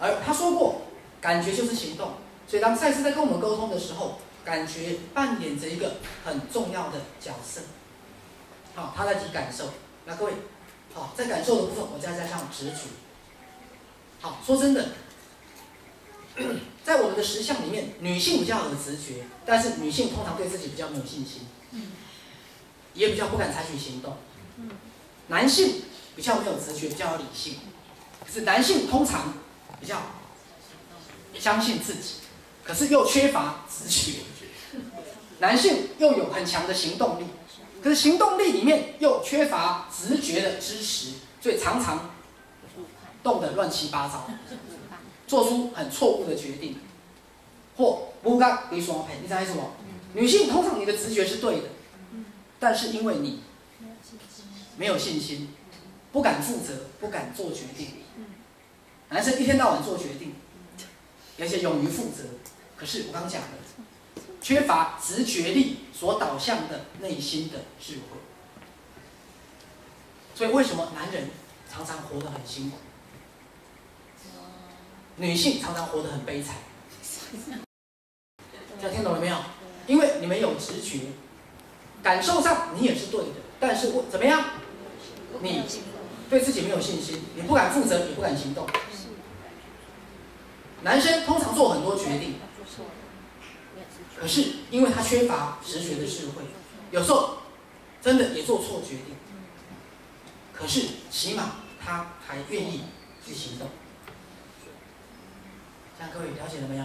他说过，感觉就是行动。所以当赛斯在跟我们沟通的时候，感觉扮演着一个很重要的角色。好，他在提感受。那各位，好，在感受的部分，我再加上直觉。好，说真的，在我们的实相里面，女性比较有直觉，但是女性通常对自己比较没有信心，也比较不敢采取行动。男性比较没有直觉，比较有理性，可是男性通常比较相信自己，可是又缺乏直觉。男性又有很强的行动力，可是行动力里面又缺乏直觉的支持，所以常常动得乱七八糟，做出很错误的决定，或不该被双配。你猜什么？女性通常你的直觉是对的，但是因为你没有信心，不敢负责，不敢做决定。男生一天到晚做决定，而且勇于负责，可是我刚讲的。缺乏直觉力所导向的内心的智慧，所以为什么男人常常活得很辛苦，女性常常活得很悲惨？这样听懂了没有？因为你们有直觉，感受上你也是对的，但是我怎么样？你对自己没有信心，你不敢负责，你不敢行动。男生通常做很多决定。可是，因为他缺乏直觉的智慧，有时候真的也做错决定。可是，起码他还愿意去行动。这样各位了解了没有？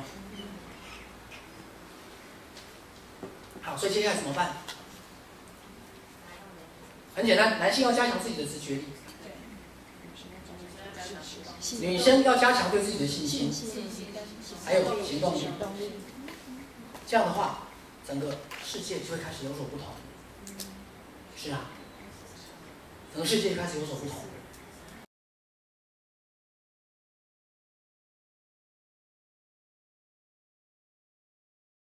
好，所以接下来怎么办？很简单，男性要加强自己的直觉力，女生要加强对自己的信心，还有行动力。这样的话，整个世界就会开始有所不同。是啊，整个世界开始有所不同。